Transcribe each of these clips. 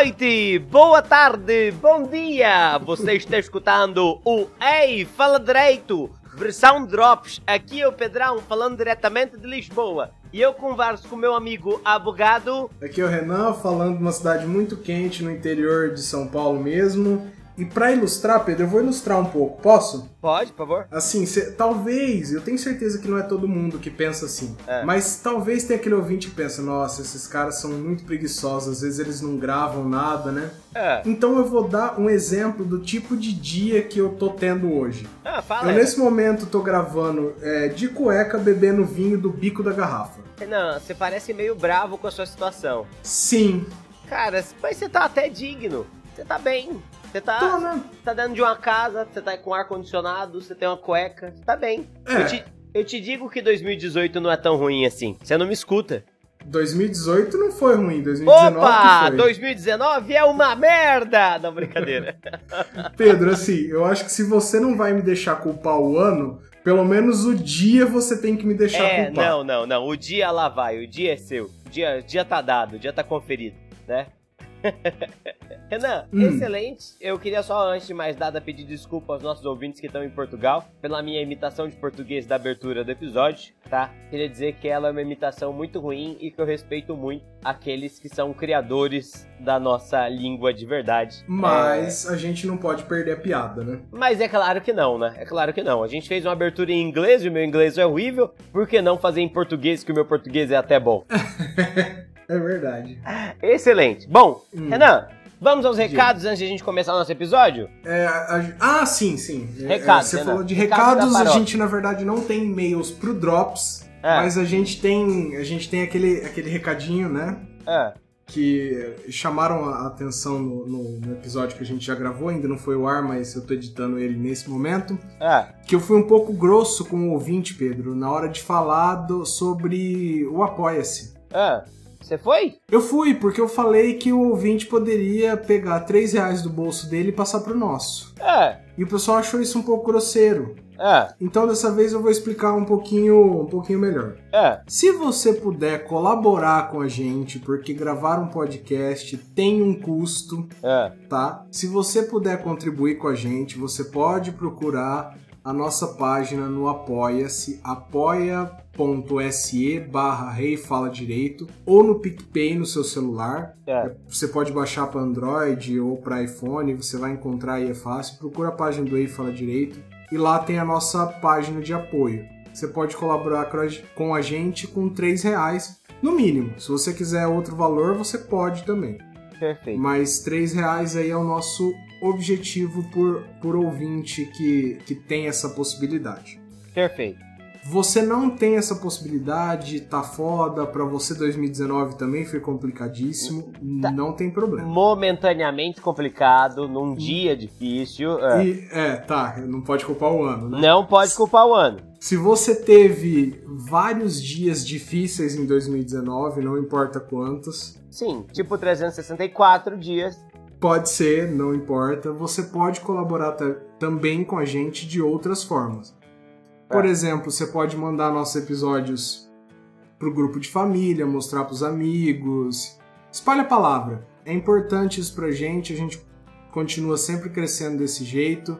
Boa noite, boa tarde, bom dia! Você está escutando o Ei, Fala Direito, versão Drops. Aqui é o Pedrão falando diretamente de Lisboa. E eu converso com meu amigo abogado. Aqui é o Renan falando de uma cidade muito quente no interior de São Paulo mesmo. E para ilustrar, Pedro, eu vou ilustrar um pouco, posso? Pode, por favor. Assim, cê, talvez, eu tenho certeza que não é todo mundo que pensa assim, É. mas talvez tenha aquele ouvinte que pensa, nossa, esses caras são muito preguiçosos, às vezes eles não gravam nada, né? É. Então eu vou dar um exemplo do tipo de dia que eu tô tendo hoje. Ah, Eu fala. aí. nesse momento tô gravando é, de cueca bebendo vinho do bico da garrafa. Não, você parece meio bravo com a sua situação. Sim, Cara, mas você tá até digno. Você tá bem. Você tá, tô, né? tá dentro de uma casa, você tá com ar-condicionado, você tem uma cueca, você tá bem. É. Eu, te, eu te digo que 2018 não é tão ruim assim. Você não me escuta. 2018 não foi ruim, 2019 Opa! foi. 2019 é uma merda! Não, brincadeira. Pedro, assim, eu acho que se você não vai me deixar culpar o ano, pelo menos o dia você tem que me deixar é, culpar. não, não, não. O dia lá vai, o dia é seu. O dia, o dia tá dado, o dia tá conferido, né? Renan, Hum. excelente. Eu queria só, antes de mais nada, pedir desculpa aos nossos ouvintes que estão em Portugal pela minha imitação de português da abertura do episódio, tá? Queria dizer que ela é uma imitação muito ruim e que eu respeito muito aqueles que são criadores da nossa língua de verdade. Mas a gente não pode perder a piada, né? Mas é claro que não, né? É claro que não. A gente fez uma abertura em inglês e o meu inglês é horrível. Por que não fazer em português, que o meu português é até bom? É verdade. Excelente. Bom, Hum. Renan, vamos aos recados antes de a gente começar o nosso episódio? É, a- ah, sim, sim. É, Recados, Você Renan. falou de Recado da recados, a gente na verdade não tem e-mails pro Drops, É. mas a gente tem, a gente tem aquele, aquele recadinho, né? Ah, que chamaram a atenção no, no- no episódio que a gente já gravou, ainda não foi o ar, mas eu tô editando ele nesse momento. ah, Que eu fui um pouco grosso com o ouvinte, Pedro, na hora de falar do- sobre o Apoia-se. ah. Você foi? Eu fui, porque eu falei que o ouvinte poderia pegar 3 reais do bolso dele e passar pro nosso. Ah, E o pessoal achou isso um pouco grosseiro. ah, Então dessa vez eu vou explicar um pouquinho, um pouquinho melhor. ah. Se você puder colaborar com a gente, porque gravar um podcast tem um custo, ah. tá? Se você puder contribuir com a gente, você pode procurar a nossa página no Apoia-se, apoia.se barra Rei Fala Direito, ou no PicPay no seu celular. É. Você pode baixar para Android ou para iPhone, você vai encontrar aí, é fácil. Procura a página do Rei Fala Direito e lá tem a nossa página de apoio. Você pode colaborar com a- gente com 3 reais no mínimo. Se você quiser outro valor, você pode também. Perfeito. Mas 3 reais aí é o nosso objetivo por, por ouvinte que, que tem essa possibilidade. Perfeito. Você não tem essa possibilidade, tá foda, pra você 2019 também foi complicadíssimo, Tá. não tem problema. Momentaneamente complicado, num dia difícil. ah. E, é, tá, não pode culpar o ano, né? Não pode culpar o ano. Se você teve vários dias difíceis em 2019, não importa quantos, Sim, tipo 364 dias. Pode ser, não importa, você pode colaborar ta- também com a gente de outras formas. Por É. exemplo, você pode mandar nossos episódios pro grupo de família, mostrar pros amigos. Espalha a palavra. É importante isso pra gente, a gente continua sempre crescendo desse jeito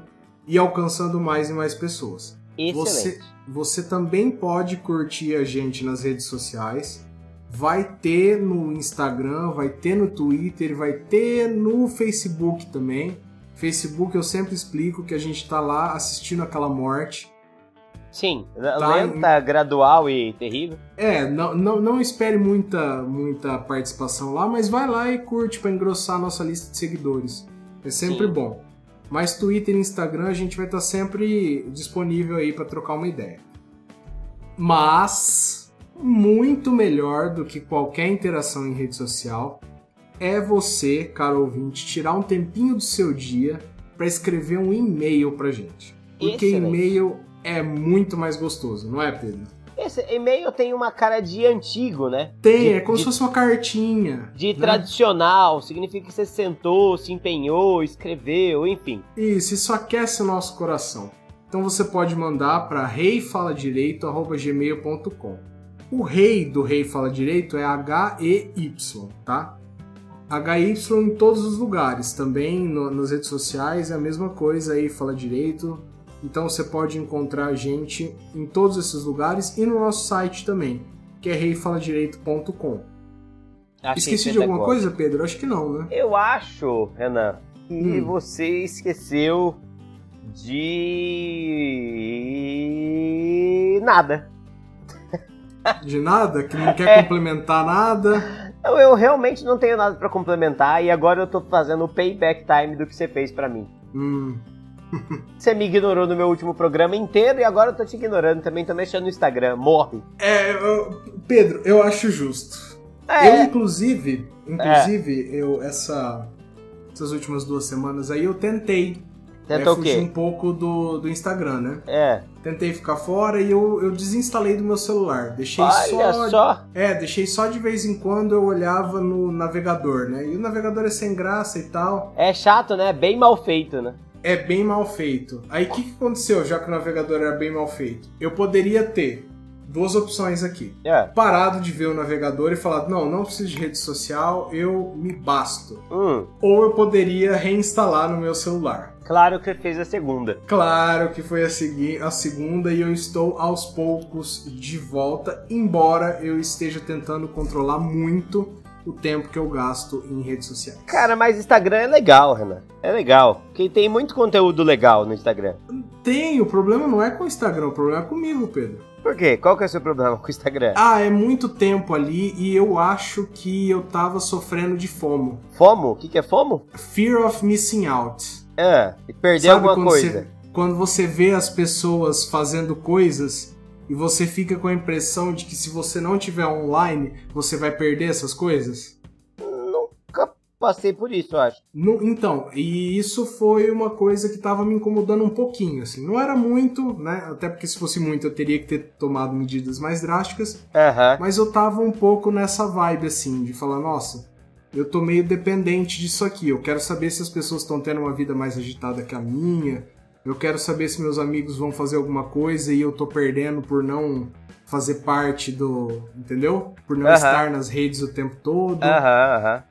e alcançando mais e mais pessoas. Excelente. Você também pode curtir a gente nas redes sociais. Vai ter no Instagram, vai ter no Twitter, vai ter no Facebook também. Facebook eu sempre explico que a gente tá lá assistindo aquela morte. Sim, Tá lenta, gradual e terrível. É, não, não, não espere muita, muita participação lá, mas vai lá e curte pra engrossar a nossa lista de seguidores. É sempre Sim. bom. Mas Twitter e Instagram a gente vai estar sempre disponível aí pra trocar uma ideia. Mas muito melhor do que qualquer interação em rede social é você, caro ouvinte, tirar um tempinho do seu dia pra escrever um e-mail pra gente. Porque e-mail é muito mais gostoso, não é, Pedro? Esse e-mail tem uma cara de antigo, né? Tem, De- é como de- se fosse uma cartinha. De né? tradicional, significa que você sentou, se empenhou, escreveu, enfim. Isso, isso aquece o nosso coração. Então você pode mandar para reifaladireito.gmail.com. O rei do Rei Fala Direito é H-E-Y, tá? HY em todos os lugares, também no, nas redes sociais é a mesma coisa aí, fala direito. Então você pode encontrar a gente em todos esses lugares e no nosso site também, que é reifaladireito.com. Esqueci de alguma coisa, Pedro? Acho que não, né? Eu acho, Renan, que hum. você esqueceu de nada. De nada? Que não quer é. complementar nada? Eu, eu, realmente não tenho nada para complementar e agora eu tô fazendo o payback time do que você fez para mim. Hum. Você me ignorou no meu último programa inteiro e agora eu tô te ignorando também, tô mexendo no Instagram. Morre. É, eu, Pedro, eu acho justo. É. Eu, inclusive, inclusive, é. eu, essa, essas últimas duas semanas aí, eu tentei Tentou é, fugir um pouco do, do Instagram, né? É. Tentei ficar fora e eu, eu desinstalei do meu celular. Deixei Olha só, só. É, deixei só de vez em quando eu olhava no navegador, né? E o navegador é sem graça e tal. É chato, né? Bem mal feito, né? É bem mal feito. Aí o que, que aconteceu, já que o navegador era bem mal feito? Eu poderia ter duas opções aqui. É. Parado de ver o navegador e falado, não, não preciso de rede social, eu me basto. Hum. Ou eu poderia reinstalar no meu celular. Claro que fez a segunda. Claro que foi a, segui a segunda e eu estou aos poucos de volta, embora eu esteja tentando controlar muito o tempo que eu gasto em redes sociais. Cara, mas Instagram é legal, Renan. É legal. Porque tem muito conteúdo legal no Instagram. Tem, o problema não é com o Instagram, o problema é comigo, Pedro. Por quê? Qual que é o seu problema com o Instagram? Ah, é muito tempo ali e eu acho que eu tava sofrendo de FOMO. FOMO? O que, que é FOMO? Fear of Missing Out. É, e perder Sabe alguma coisa. Você, quando você vê as pessoas fazendo coisas e você fica com a impressão de que se você não tiver online, você vai perder essas coisas? Passei por isso, eu acho. No, então, e isso foi uma coisa que estava me incomodando um pouquinho, assim. Não era muito, né? Até porque se fosse muito eu teria que ter tomado medidas mais drásticas. Uhum. Mas eu tava um pouco nessa vibe, assim, de falar, nossa, eu tô meio dependente disso aqui. Eu quero saber se as pessoas estão tendo uma vida mais agitada que a minha. Eu quero saber se meus amigos vão fazer alguma coisa e eu tô perdendo por não fazer parte do. Entendeu? Por não uh -huh. estar nas redes o tempo todo. Aham, uh aham. -huh,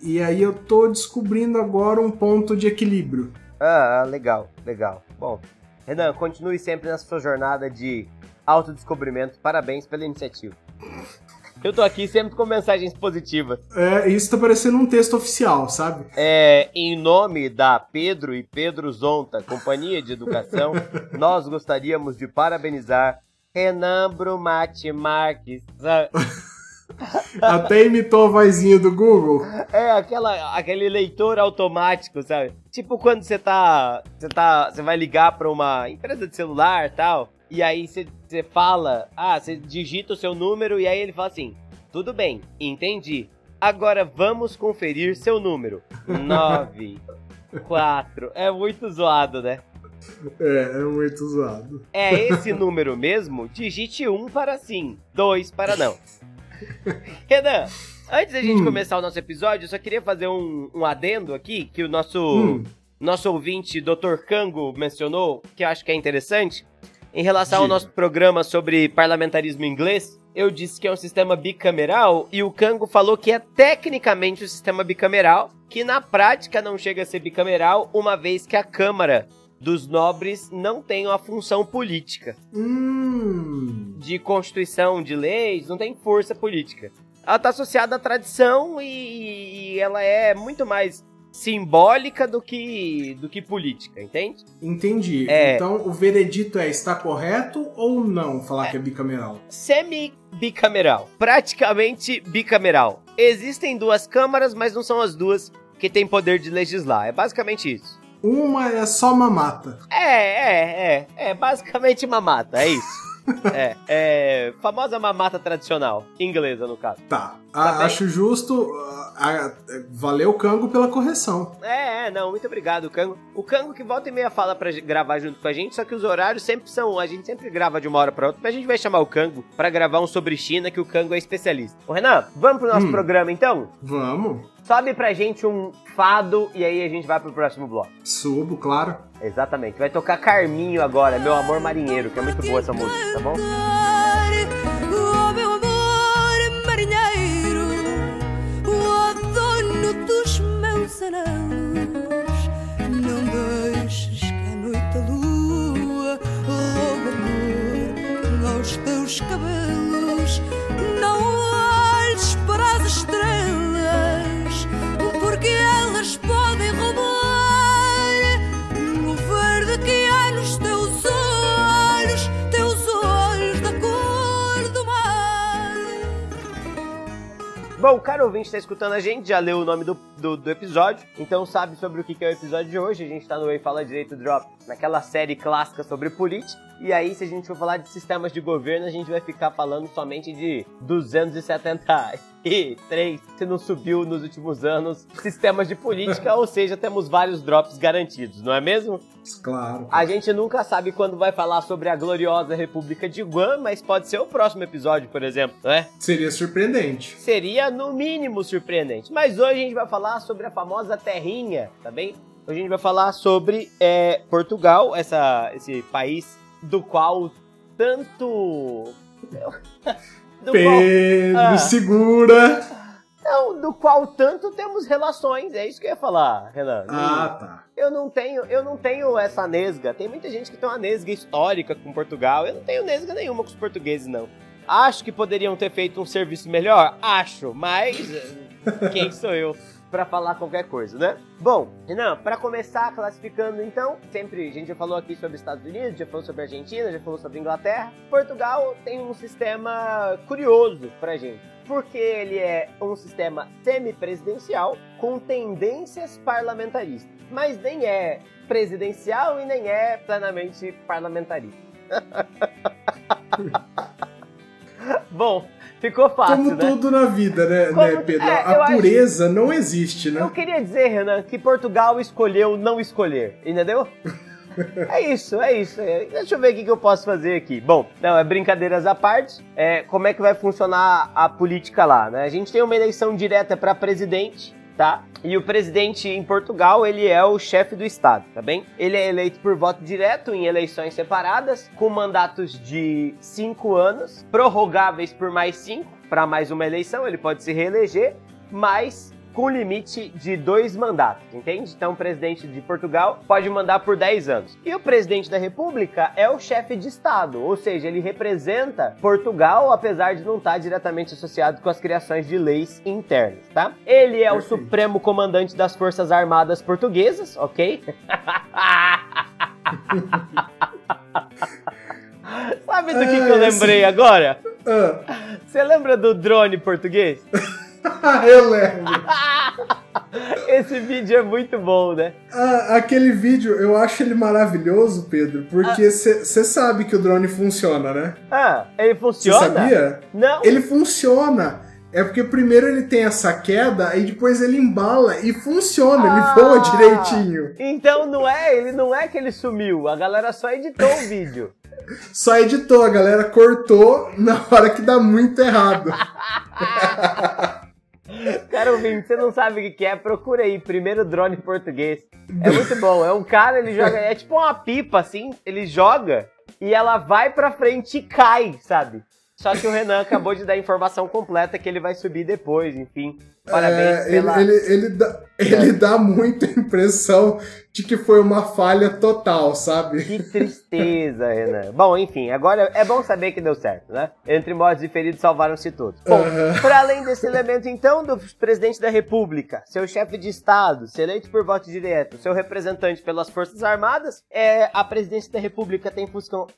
E aí eu tô descobrindo agora um ponto de equilíbrio. Ah, legal, legal. Bom, Renan, continue sempre nessa sua jornada de autodescobrimento. Parabéns pela iniciativa. Eu tô aqui sempre com mensagens positivas. É, isso tá parecendo um texto oficial, sabe? É, em nome da Pedro e Pedro Zonta, Companhia de Educação, nós gostaríamos de parabenizar Renan Brumati Marques. Até imitou a vozinha do Google. É, aquela, aquele leitor automático, sabe? Tipo quando você tá. Você tá. Você vai ligar pra uma empresa de celular e tal. E aí você fala, ah, você digita o seu número e aí ele fala assim: tudo bem, entendi. Agora vamos conferir seu número. 9, 4. É muito zoado, né? É, é muito zoado. É esse número mesmo? Digite 1 um para sim, 2 para não. Renan, antes da gente hum. começar o nosso episódio, eu só queria fazer um, um adendo aqui, que o nosso, hum. nosso ouvinte, Dr. Kango, mencionou, que eu acho que é interessante. Em relação Diga. ao nosso programa sobre parlamentarismo inglês, eu disse que é um sistema bicameral e o Cango falou que é tecnicamente um sistema bicameral, que na prática não chega a ser bicameral, uma vez que a Câmara dos nobres não tem uma função política. Hum. De constituição, de leis, não tem força política. Ela está associada à tradição e, e ela é muito mais simbólica do que do que política, entende? Entendi. É... Então o veredito é está correto ou não falar é... que é bicameral? Semi-bicameral. Praticamente bicameral. Existem duas câmaras, mas não são as duas que têm poder de legislar. É basicamente isso. Uma é só mamata. É, é, é. É basicamente mamata, é isso. é, é. Famosa mamata tradicional. Inglesa, no caso. Tá. Tá acho justo. A, valeu, Cango, pela correção. É, é, não, muito obrigado, Cango. O Cango que volta e meia fala pra gravar junto com a gente, só que os horários sempre são. A gente sempre grava de uma hora pra outra, mas a gente vai chamar o Cango pra gravar um sobre China, que o Cango é especialista. Ô, Renan, vamos pro nosso hum. programa então? Vamos. Sobe pra gente um fado e aí a gente vai pro próximo bloco. Subo, claro. Exatamente. Vai tocar Carminho agora, Meu Amor Marinheiro, que é muito boa essa música, tá bom? Não deixes que a noite a lua roube amor aos teus cabelos. Bom, o cara ouvinte está escutando a gente, já leu o nome do, do, do episódio, então sabe sobre o que é o episódio de hoje. A gente tá no Ei Fala Direito Drop, naquela série clássica sobre política. E aí, se a gente for falar de sistemas de governo, a gente vai ficar falando somente de 273, se não subiu nos últimos anos, sistemas de política, ou seja, temos vários drops garantidos, não é mesmo? Claro. A gente nunca sabe quando vai falar sobre a gloriosa República de Guam, mas pode ser o próximo episódio, por exemplo, não é? Seria surpreendente. seria no mínimo surpreendente. Mas hoje a gente vai falar sobre a famosa terrinha, tá bem? Hoje a gente vai falar sobre é, Portugal, essa, esse país do qual tanto. do Pedro, Ah. segura. não, do qual tanto temos relações. É isso que eu ia falar, Renan. Ah, tá. Eu não tenho, eu não tenho essa nesga. Tem muita gente que tem uma nesga histórica com Portugal. Eu não tenho nesga nenhuma com os portugueses, não. Acho que poderiam ter feito um serviço melhor? Acho, mas eh, quem sou eu pra falar qualquer coisa, né? Bom, Renan, pra começar classificando então, sempre a gente já falou aqui sobre Estados Unidos, já falou sobre Argentina, já falou sobre Inglaterra. Portugal tem um sistema curioso pra gente. Porque ele é um sistema semipresidencial com tendências parlamentaristas. Mas nem é presidencial e nem é plenamente parlamentarista. Bom, ficou fácil, Como né? tudo na vida, né, Como- né, Pedro? é, a acho- pureza não existe, né? Eu queria dizer, Renan, que Portugal escolheu não escolher, entendeu? É isso, é isso. É, Deixa eu ver o que que eu posso fazer aqui. Bom, não, é brincadeiras à parte. É, como é que vai funcionar a política lá, né? A gente tem uma eleição direta para presidente, tá? E o presidente em Portugal, ele é o chefe do estado, tá bem? Ele é eleito por voto direto em eleições separadas, com mandatos de cinco anos, prorrogáveis por mais cinco, para mais uma eleição, ele pode se reeleger, mas com limite de dois mandatos, entende? Então, o presidente de Portugal pode mandar por 10 anos. E o presidente da República é o chefe de Estado, ou seja, ele representa Portugal, apesar de não estar diretamente associado com as criações de leis internas, tá? Ele é o Perfeito. supremo comandante das Forças Armadas Portuguesas, ok? Sabe do que, que eu É, lembrei agora? Ah, Você lembra do drone português? eu lembro. Esse vídeo é muito bom, né? Ah, aquele vídeo, eu acho ele maravilhoso, Pedro, porque Ah. você sabe que o drone funciona, né? Ah, ele Você funciona? sabia? Não. Ele funciona. É porque primeiro ele tem essa queda e depois ele embala e funciona, Ah. ele voa direitinho. Então não é, ele não é que ele sumiu, a galera só editou o vídeo. Só editou, a galera cortou na hora que dá muito errado. Cara, ouvinte, você não sabe o que é, procura aí, primeiro drone português. É muito bom, é um cara, ele joga, é tipo uma pipa assim, ele joga e ela vai pra frente e cai, sabe? Só que o Renan acabou de dar a informação completa que ele vai subir depois, enfim. Parabéns É, pela... ele, ele, ele, dá, ele dá muita impressão de que foi uma falha total, sabe? Que tristeza, Renan. Bom, enfim, agora é bom saber que deu certo, né? Entre mortos e feridos salvaram-se todos. Bom, Aham. para além desse elemento, então, do presidente da República, seu chefe de Estado, ser eleito por voto direto, seu representante pelas Forças Armadas, é, a presidência da República tem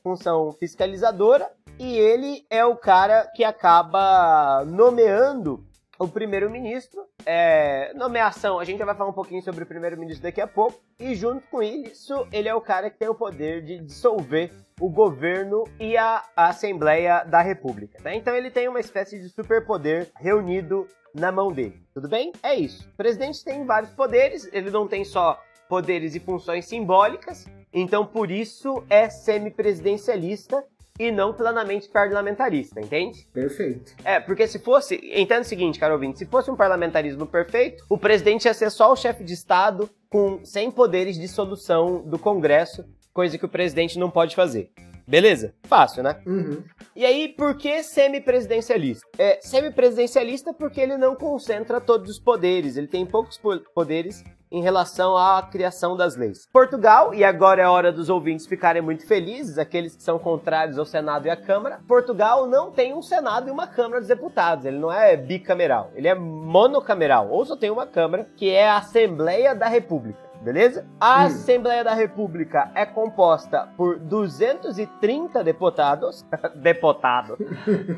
função fiscalizadora e ele é o cara que acaba nomeando o primeiro-ministro. É, nomeação, a gente já vai falar um pouquinho sobre o primeiro-ministro daqui a pouco. E junto com isso, ele é o cara que tem o poder de dissolver o governo e a, a Assembleia da República. Tá? Então ele tem uma espécie de superpoder reunido na mão dele. Tudo bem? É isso. O presidente tem vários poderes, ele não tem só poderes e funções simbólicas, então por isso é semipresidencialista e não plenamente parlamentarista, entende? Perfeito. É, porque se fosse. Entenda o seguinte, caro ouvinte: se fosse um parlamentarismo perfeito, o presidente ia ser só o chefe de Estado com sem poderes de solução do Congresso, coisa que o presidente não pode fazer. Beleza? Fácil, né? Uhum. E aí, por que semipresidencialista? É semipresidencialista porque ele não concentra todos os poderes, ele tem poucos po- poderes em relação à criação das leis. Portugal, e agora é hora dos ouvintes ficarem muito felizes, aqueles que são contrários ao Senado e à Câmara, Portugal não tem um Senado e uma Câmara dos Deputados, ele não é bicameral, ele é monocameral, ou só tem uma Câmara, que é a Assembleia da República. Beleza? A Hum. Assembleia da República é composta por 230 deputados. deputado.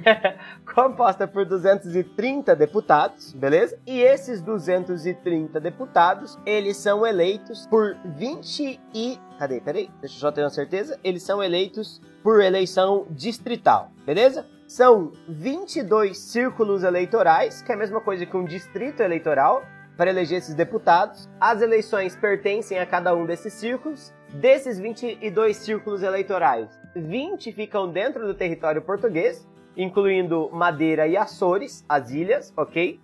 composta por 230 deputados, beleza? E esses 230 deputados, eles são eleitos por 20 e... Cadê? Peraí, deixa eu só ter uma certeza. Eles são eleitos por eleição distrital, beleza? São 22 círculos eleitorais, que é a mesma coisa que um distrito eleitoral, para eleger esses deputados. As eleições pertencem a cada um desses círculos. Desses 22 círculos eleitorais, 20 ficam dentro do território português, incluindo Madeira e Açores, as ilhas, ok?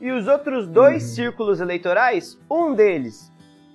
E os outros dois Uhum. círculos eleitorais, um deles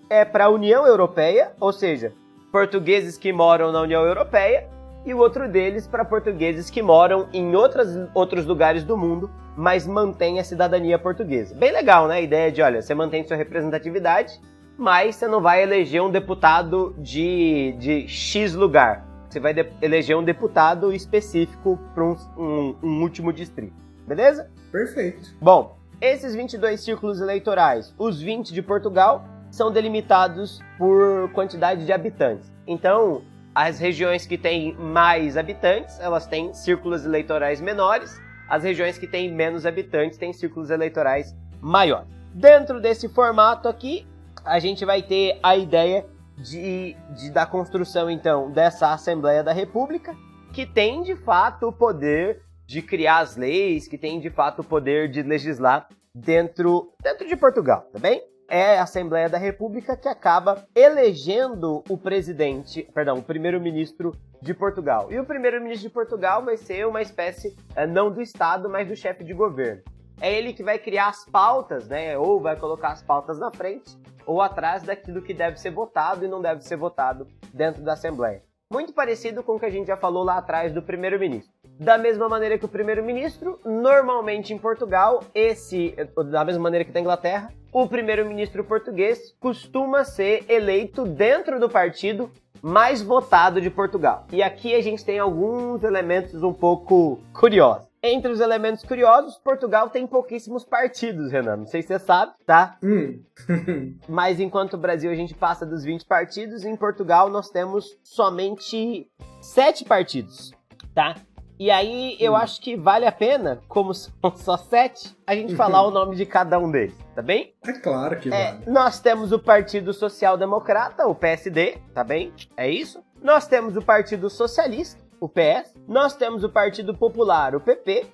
é para a União Europeia, ou seja, portugueses que moram na União Europeia, e o outro deles para portugueses que moram em outras, outros lugares do mundo, mas mantêm a cidadania portuguesa. Bem legal, né? A ideia de, olha, você mantém sua representatividade, mas você não vai eleger um deputado de, de X lugar. Você vai eleger um deputado específico para um, um- um último distrito. Beleza? Perfeito. Bom, esses 22 círculos eleitorais, os 20 de Portugal, são delimitados por quantidade de habitantes. Então, as regiões que têm mais habitantes, elas têm círculos eleitorais menores. As regiões que têm menos habitantes têm círculos eleitorais maiores. Dentro desse formato aqui, a gente vai ter a ideia de, de- da construção, então, dessa Assembleia da República, que tem de fato o poder de criar as leis, que tem de fato o poder de legislar dentro, dentro de Portugal, tá bem? É a Assembleia da República que acaba elegendo o presidente, perdão, o primeiro-ministro de Portugal. E o primeiro-ministro de Portugal vai ser uma espécie, eh, não do Estado, mas do chefe de governo. É ele que vai criar as pautas, né? Ou vai colocar as pautas na frente ou atrás daquilo que deve ser votado e não deve ser votado dentro da Assembleia. Muito parecido com o que a gente já falou lá atrás do primeiro-ministro. Da mesma maneira que o primeiro-ministro, normalmente em Portugal, esse, da mesma maneira que na Inglaterra, o primeiro-ministro português costuma ser eleito dentro do partido mais votado de Portugal. E aqui a gente tem alguns elementos um pouco curiosos. Entre os elementos curiosos, Portugal tem pouquíssimos partidos, Renan. Não sei se você sabe, tá? Hum. Mas enquanto o Brasil a gente passa dos 20 partidos, em Portugal nós temos somente 7 partidos, tá? E aí eu Hum. acho que vale a pena, como são só 7, a gente falar o nome de cada um deles, tá bem? É claro que É, vale. nós temos o Partido Social Democrata, o PSD, tá bem? É isso. Nós temos o Partido Socialista, o PS. Nós temos o Partido Popular, o PP.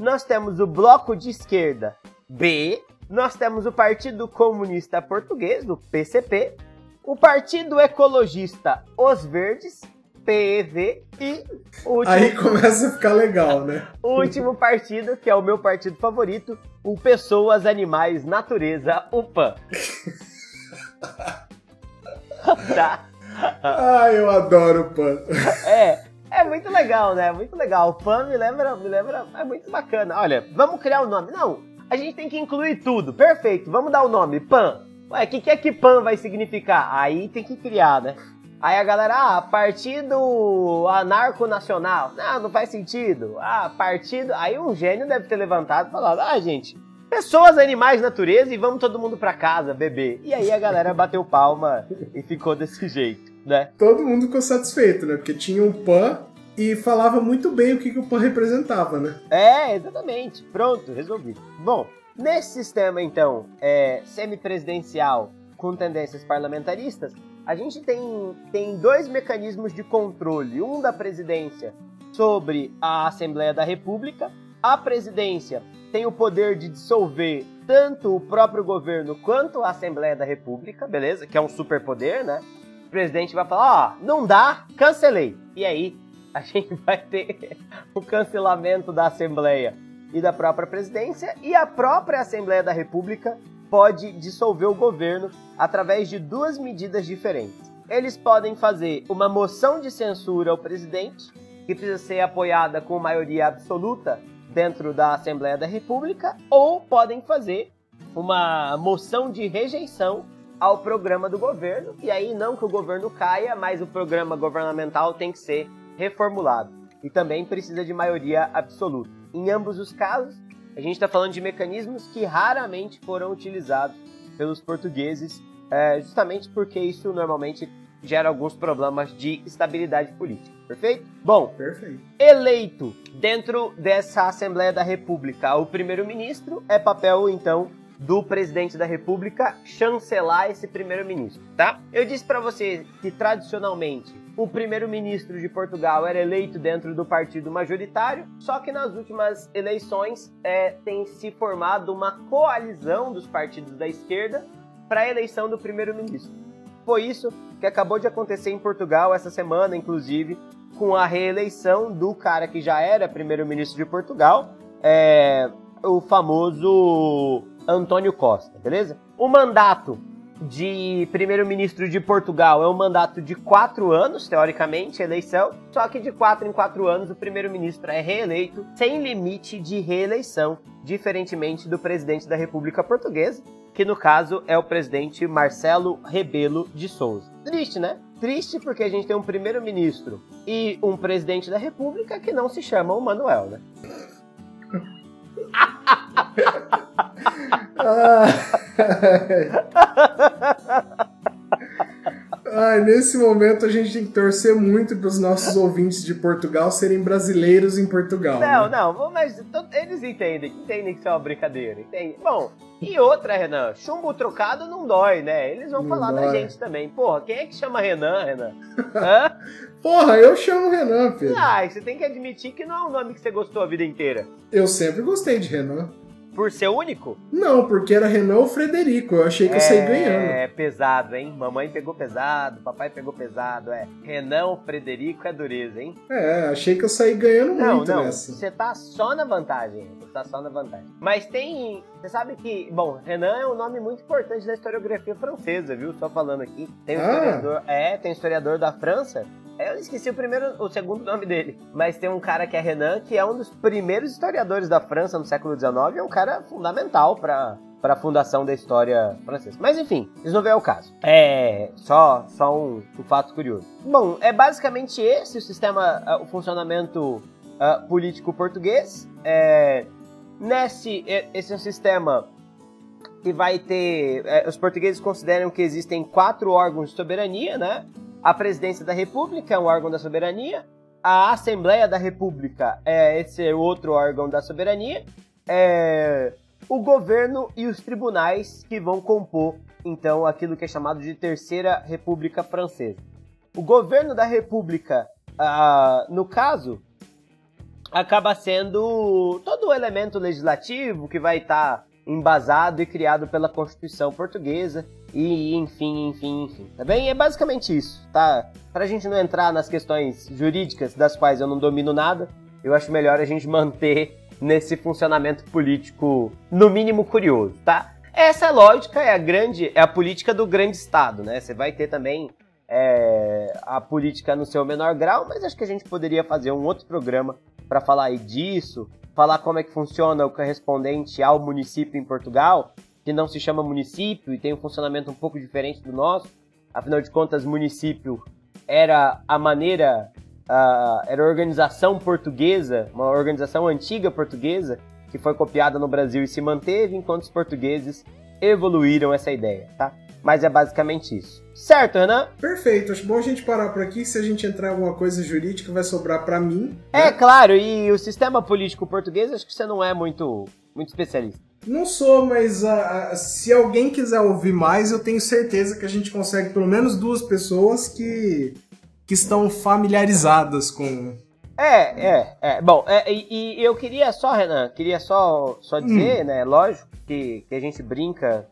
Nós temos o Bloco de Esquerda, B. Nós temos o Partido Comunista Português, o PCP. O Partido Ecologista, os Verdes, PEV. E o último Aí começa a ficar legal, né? o último partido, que é o meu partido favorito, o Pessoas, Animais, Natureza, o PAN. tá? Ah, eu adoro o PAN. É, é muito legal, né? Muito legal. O PAN me lembra, me lembra, é muito bacana. Olha, vamos criar o nome. Não, a gente tem que incluir tudo. Perfeito, vamos dar o nome, PAN. Ué, o que, que é que PAN vai significar? Aí tem que criar, né? Aí a galera, ah, partido anarco-nacional. Não, não faz sentido. Ah, partido... Aí um gênio deve ter levantado e falado, ah, gente, pessoas, animais, natureza e vamos todo mundo pra casa beber. E aí a galera bateu palma e ficou desse jeito, né? Todo mundo ficou satisfeito, né? Porque tinha um PAN e falava muito bem o que, que o PAN representava, né? É, exatamente. Pronto, resolvido. Bom, nesse sistema, então, é, semipresidencial com tendências parlamentaristas, a gente tem, tem dois mecanismos de controle. Um da presidência sobre a Assembleia da República. A presidência tem o poder de dissolver tanto o próprio governo quanto a Assembleia da República, beleza? Que é um superpoder, né? O presidente vai falar, ó, não dá, cancelei. E aí, a gente vai ter o cancelamento da Assembleia e da própria presidência, e a própria Assembleia da República pode dissolver o governo através de duas medidas diferentes. eles podem fazer uma moção de censura ao presidente, que precisa ser apoiada com maioria absoluta dentro da Assembleia da República, ou podem fazer uma moção de rejeição ao programa do governo, e aí não que o governo caia, mas o programa governamental tem que ser reformulado. E também precisa de maioria absoluta. Em ambos os casos, a gente está falando de mecanismos que raramente foram utilizados pelos portugueses, é, justamente porque isso normalmente gera alguns problemas de estabilidade política. Perfeito? Bom, Perfeito. eleito dentro dessa Assembleia da República o primeiro-ministro, é papel então do presidente da República chancelar esse primeiro-ministro, tá? Eu disse para você que tradicionalmente o primeiro-ministro de Portugal era eleito dentro do partido majoritário, só que nas últimas eleições é, tem se formado uma coalizão dos partidos da esquerda para a eleição do primeiro-ministro. Foi isso que acabou de acontecer em Portugal essa semana, inclusive, com a reeleição do cara que já era primeiro-ministro de Portugal, é, o famoso Antônio Costa, beleza? O mandato de primeiro-ministro de Portugal é um mandato de quatro anos, teoricamente, eleição, só que de quatro em quatro anos o primeiro-ministro é reeleito sem limite de reeleição, diferentemente do presidente da República Portuguesa, que no caso é o presidente Marcelo Rebelo de Souza. Triste, né? Triste porque a gente tem um primeiro-ministro e um presidente da República que não se chamam Manuel, né? Ai, nesse momento a gente tem que torcer muito para os nossos ouvintes de Portugal serem brasileiros em Portugal. Não, né? não, mas eles entendem, entendem que isso é uma brincadeira, entende? Bom, e outra, Renan, chumbo trocado não dói, né? Eles vão Não falar da dói. gente também. Porra, quem é que chama Renan, Renan? Hã? Porra, eu chamo Renan, Pedro. Ah, você tem que admitir que não é um nome que você gostou a vida inteira. Eu sempre gostei de Renan. Por ser único? Não, porque era Renan ou Frederico. Eu achei que eu saí ganhando. É pesado, hein? Mamãe pegou pesado, papai pegou pesado, é. Renan, Frederico é dureza, hein? É, achei que eu saí ganhando Não, muito não, nessa. você tá só na vantagem. Você tá só na vantagem. Mas tem. Você sabe que. Bom, Renan é um nome muito importante da historiografia francesa, viu? Só falando aqui. Tem um Ah. historiador. É, tem um historiador da França. É, Eu esqueci o primeiro, o segundo nome dele. Mas tem um cara que é Renan, que é um dos primeiros historiadores da França no século XIX. É um cara fundamental pra. Para a fundação da história francesa. Mas enfim, isso não vem ao caso. É só, só um, um fato curioso. Bom, é basicamente esse o sistema, ah, o funcionamento ah, político português. É, nesse, é- esse é um sistema que vai ter. é, os portugueses consideram que existem quatro órgãos de soberania, né? A presidência da República é um órgão da soberania. A Assembleia da República é esse outro órgão da soberania. É, o governo e os tribunais que vão compor, então, aquilo que é chamado de Terceira República Francesa. O governo da República, ah, no caso, acaba sendo todo o elemento legislativo que vai estar embasado e criado pela Constituição Portuguesa e enfim, enfim, enfim. Tá bem? É basicamente isso, tá? Pra gente não entrar nas questões jurídicas das quais eu não domino nada, eu acho melhor a gente manter nesse funcionamento político no mínimo curioso, tá? Essa lógica é a grande, é a política do grande estado, né? Você vai ter também é, a política no seu menor grau, mas acho que a gente poderia fazer um outro programa para falar aí disso, falar como é que funciona o correspondente ao município em Portugal, que não se chama município e tem um funcionamento um pouco diferente do nosso. Afinal de contas, município era a maneira, ah, era a organização portuguesa, uma organização antiga portuguesa, que foi copiada no Brasil e se manteve, enquanto os portugueses evoluíram essa ideia, tá? Mas é basicamente isso. Certo, Renan? Perfeito, acho bom a gente parar por aqui. Se a gente entrar em alguma coisa jurídica, vai sobrar pra mim. É né? claro, e o sistema político português, acho que você não é muito, muito especialista. Não sou, mas ah, se alguém quiser ouvir mais, eu tenho certeza que a gente consegue pelo menos duas pessoas que, que estão familiarizadas com. É, é, é. Bom, é, e, e eu queria só, Renan, queria só, só dizer, né, lógico, que, que a gente brinca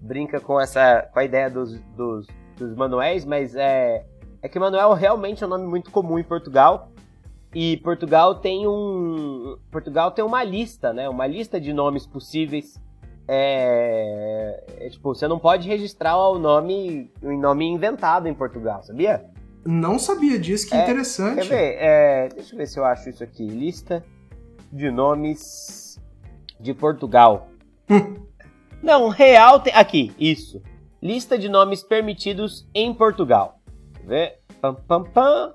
brinca com essa com a ideia dos, dos, dos manuéis, mas é, é que Manuel realmente é um nome muito comum em Portugal. E Portugal tem um Portugal tem uma lista, né? Uma lista de nomes possíveis é, é, tipo, você não pode registrar o nome, o nome inventado em Portugal, sabia? Não sabia disso, que É, interessante. Quer ver? É, deixa eu ver se eu acho isso aqui. Lista de nomes de Portugal. Hum. Não, real tem. Aqui, isso. Lista de nomes permitidos em Portugal. Quer ver? Pam, pam, pam.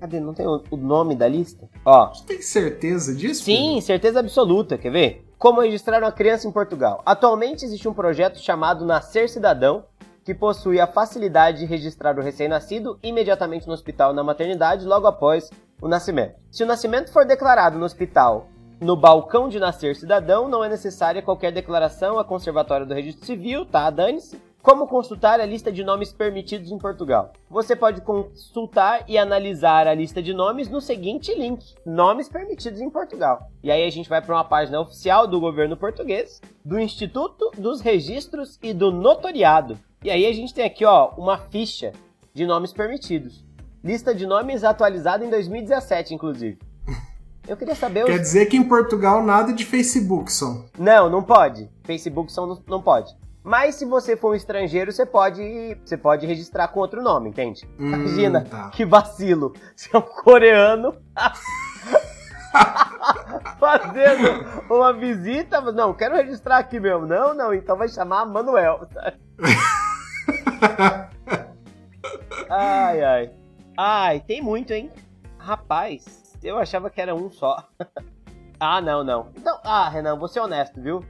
Cadê? Não tem o, nome da lista? Ó. Você tem certeza disso? Sim, certeza absoluta. Quer ver? Como registrar uma criança em Portugal? Atualmente existe um projeto chamado Nascer Cidadão, que possui a facilidade de registrar o recém-nascido imediatamente no hospital na maternidade logo após o nascimento. Se o nascimento for declarado no hospital no balcão de nascer cidadão, não é necessária qualquer declaração à Conservatória do Registro Civil, tá? Dane-se. Como consultar a lista de nomes permitidos em Portugal? Você pode consultar e analisar a lista de nomes no seguinte link: Nomes permitidos em Portugal. E aí a gente vai para uma página oficial do governo português, do Instituto dos Registros e do Notoriado. E aí a gente tem aqui, ó, uma ficha de nomes permitidos. Lista de nomes atualizada em 2017, inclusive. Eu queria saber os Quer dizer que em Portugal nada de Facebook, só. não, não pode. Facebook só não, não pode. Mas se você for um estrangeiro, você pode, você pode registrar com outro nome, entende? Hum, Imagina, tá. que vacilo. Você é um coreano fazendo uma visita. Não, quero registrar aqui mesmo. Não, não, então vai chamar Manuel. ai, ai. Ai, tem muito, hein? Rapaz, eu achava que era um só. ah, não, não. Então, ah, Renan, você é honesto, viu?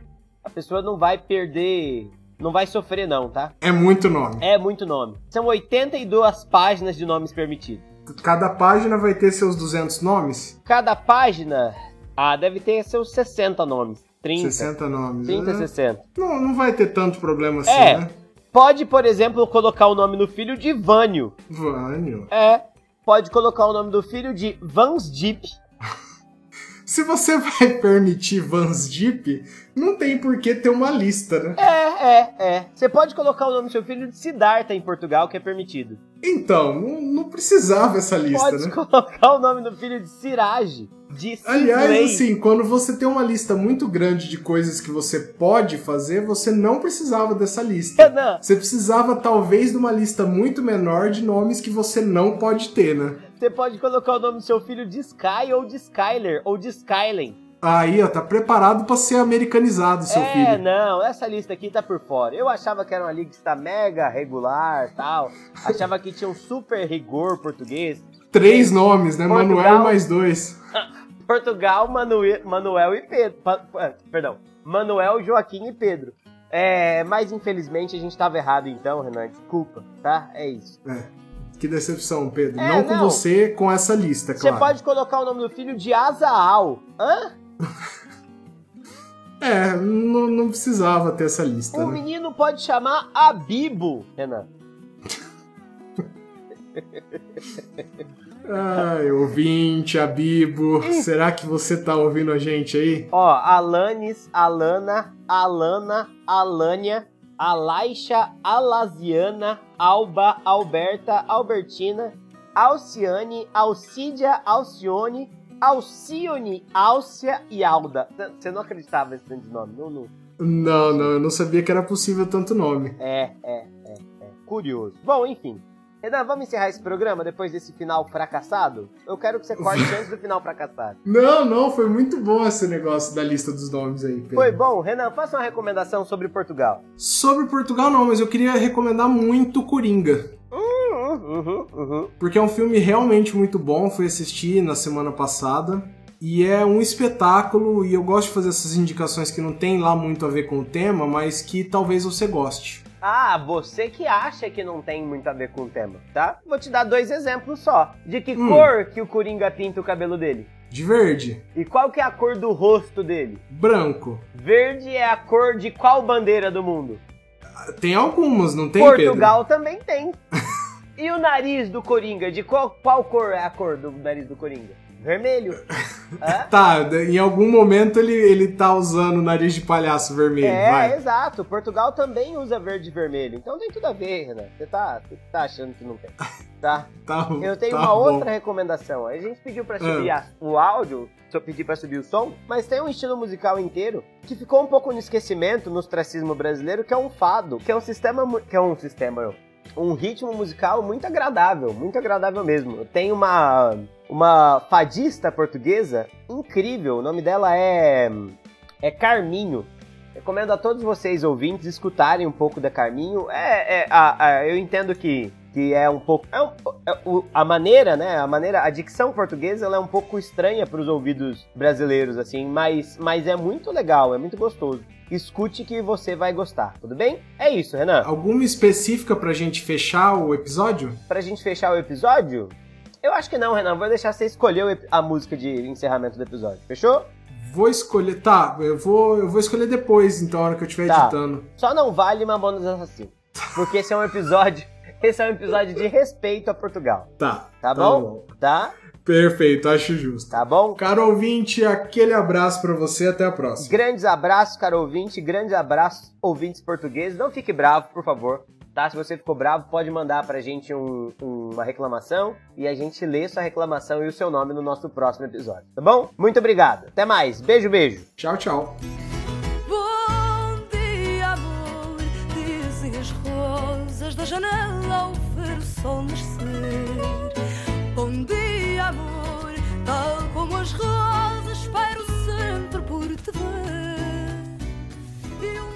A pessoa não vai perder. Não vai sofrer, não, tá? É muito nome. É muito nome. São 82 páginas de nomes permitidos. Cada página vai ter seus 200 nomes? Cada página. Ah, deve ter seus 60 nomes. 30. 60 nomes. 30, É, 60. Não, não vai ter tanto problema assim, É. né? Pode, por exemplo, colocar o nome do filho de Vânio. Vânio. É. Pode colocar o nome do filho de Vans Deep. Se você vai permitir Vans Jeep, não tem por que ter uma lista, né? É, é, é. Você pode colocar o nome do seu filho de Siddhartha em Portugal, que é permitido. Então, não, não precisava essa lista, Pode né? colocar o nome do filho de Siraj. De Aliás, assim, quando você tem uma lista muito grande de coisas que você pode fazer, você não precisava dessa lista. Renan, Você precisava, talvez, de uma lista muito menor de nomes que você não pode ter, né? você pode colocar o nome do seu filho de Sky ou de Skyler ou de Skylen. Aí, ó, tá preparado pra ser americanizado, seu é, filho. não, essa lista aqui tá por fora. Eu achava que era uma lista mega regular tal. Achava que tinha um super rigor português. Três nomes, né? Portugal. Manuel mais dois. Portugal, Manue- Manuel e Pedro. Pa- Perdão. Manuel, Joaquim e Pedro. É, mas infelizmente a gente tava errado então, Renan. Desculpa, tá? É isso. É. Que decepção, Pedro. É, não com não. você, com essa lista, Você claro. pode colocar o nome do filho de Azaal. Hã? É, não, não precisava ter essa lista, O né? menino pode chamar Abibo, Renan. Ai, ouvinte, Abibo, será que você tá ouvindo a gente aí? Ó, Alanis, Alana, Alana, Alânia, Alaisha, Alasiana, Alba, Alberta, Albertina, Alciane, Alcídia, Alcione, Alcione, Alcia e Alda. Você não acreditava nesse tanto de nome, não, não. Não, não, eu não sabia que era possível tanto nome. É, é, é, é. Curioso. Bom, enfim. Renan, vamos encerrar esse programa depois desse final fracassado? Eu quero que você corte antes do final fracassado. Não, não, foi muito bom esse negócio da lista dos nomes aí, Pedro. Foi bom? Renan, faça uma recomendação sobre Portugal. Sobre Portugal não, mas eu queria recomendar muito Coringa. Uhum, uhum. Porque é um filme realmente muito bom, fui assistir na semana passada. E é um espetáculo, e eu gosto de fazer essas indicações que não tem lá muito a ver com o tema, mas que talvez você goste. Ah, você que acha que não tem muito a ver com o tema, tá? Vou te dar dois exemplos só. De que Hum. cor que o Coringa pinta o cabelo dele? De verde, E qual que é a cor do rosto dele? branco. Verde é a cor de qual bandeira do mundo? Tem algumas, não tem, Portugal também tem. e o nariz do Coringa, de qual, qual cor é a cor do nariz do Coringa? Vermelho. Tá, em algum momento ele, ele tá usando o nariz de palhaço vermelho, É, vai. exato. Portugal também usa verde e vermelho. Então tem tudo a ver, Renan. Você tá, você tá achando que não tem. tá? Tá, Eu tenho tá uma bom. outra recomendação. A gente pediu pra subir a- o áudio, só pedir pra subir o som, mas tem um estilo musical inteiro que ficou um pouco no esquecimento no ostracismo brasileiro, que é um fado, que é um sistema, que é um sistema, um ritmo musical muito agradável, muito agradável mesmo. Tem uma uma fadista portuguesa incrível, o nome dela é é Carminho. Recomendo a todos vocês ouvintes escutarem um pouco da Carminho. É, é a- a- eu entendo que, que é um pouco. é um- é o- a maneira, né? A maneira, a dicção portuguesa ela é um pouco estranha para os ouvidos brasileiros, assim, mas, mas é muito legal, é muito gostoso. Escute que você vai gostar, tudo bem? É isso, Renan. Alguma específica pra gente fechar o episódio? Pra gente fechar o episódio, eu acho que não, Renan. Vou deixar você escolher a música de encerramento do episódio. Fechou? Vou escolher. Tá, eu vou, eu vou escolher depois, então, a hora que eu estiver Tá. editando. Só não vale Mamonas Assassino. Porque esse é um episódio. Esse é um episódio de respeito a Portugal. Tá. Tá bom? Tá? Perfeito, acho justo. Tá bom? Caro ouvinte, aquele abraço pra você, até a próxima. Grandes abraços, caro ouvinte. Grandes abraços, ouvintes portugueses. Não fique bravo, por favor. Tá? Se você ficou bravo, pode mandar pra gente um- uma reclamação e a gente lê sua reclamação e o seu nome no nosso próximo episódio. Tá bom? Muito obrigado. Até mais. Beijo, beijo. Tchau, tchau. portas da janela ao ver o sol nascer. Bom dia, amor, tal como as rosas, espero sempre por te ver. Eu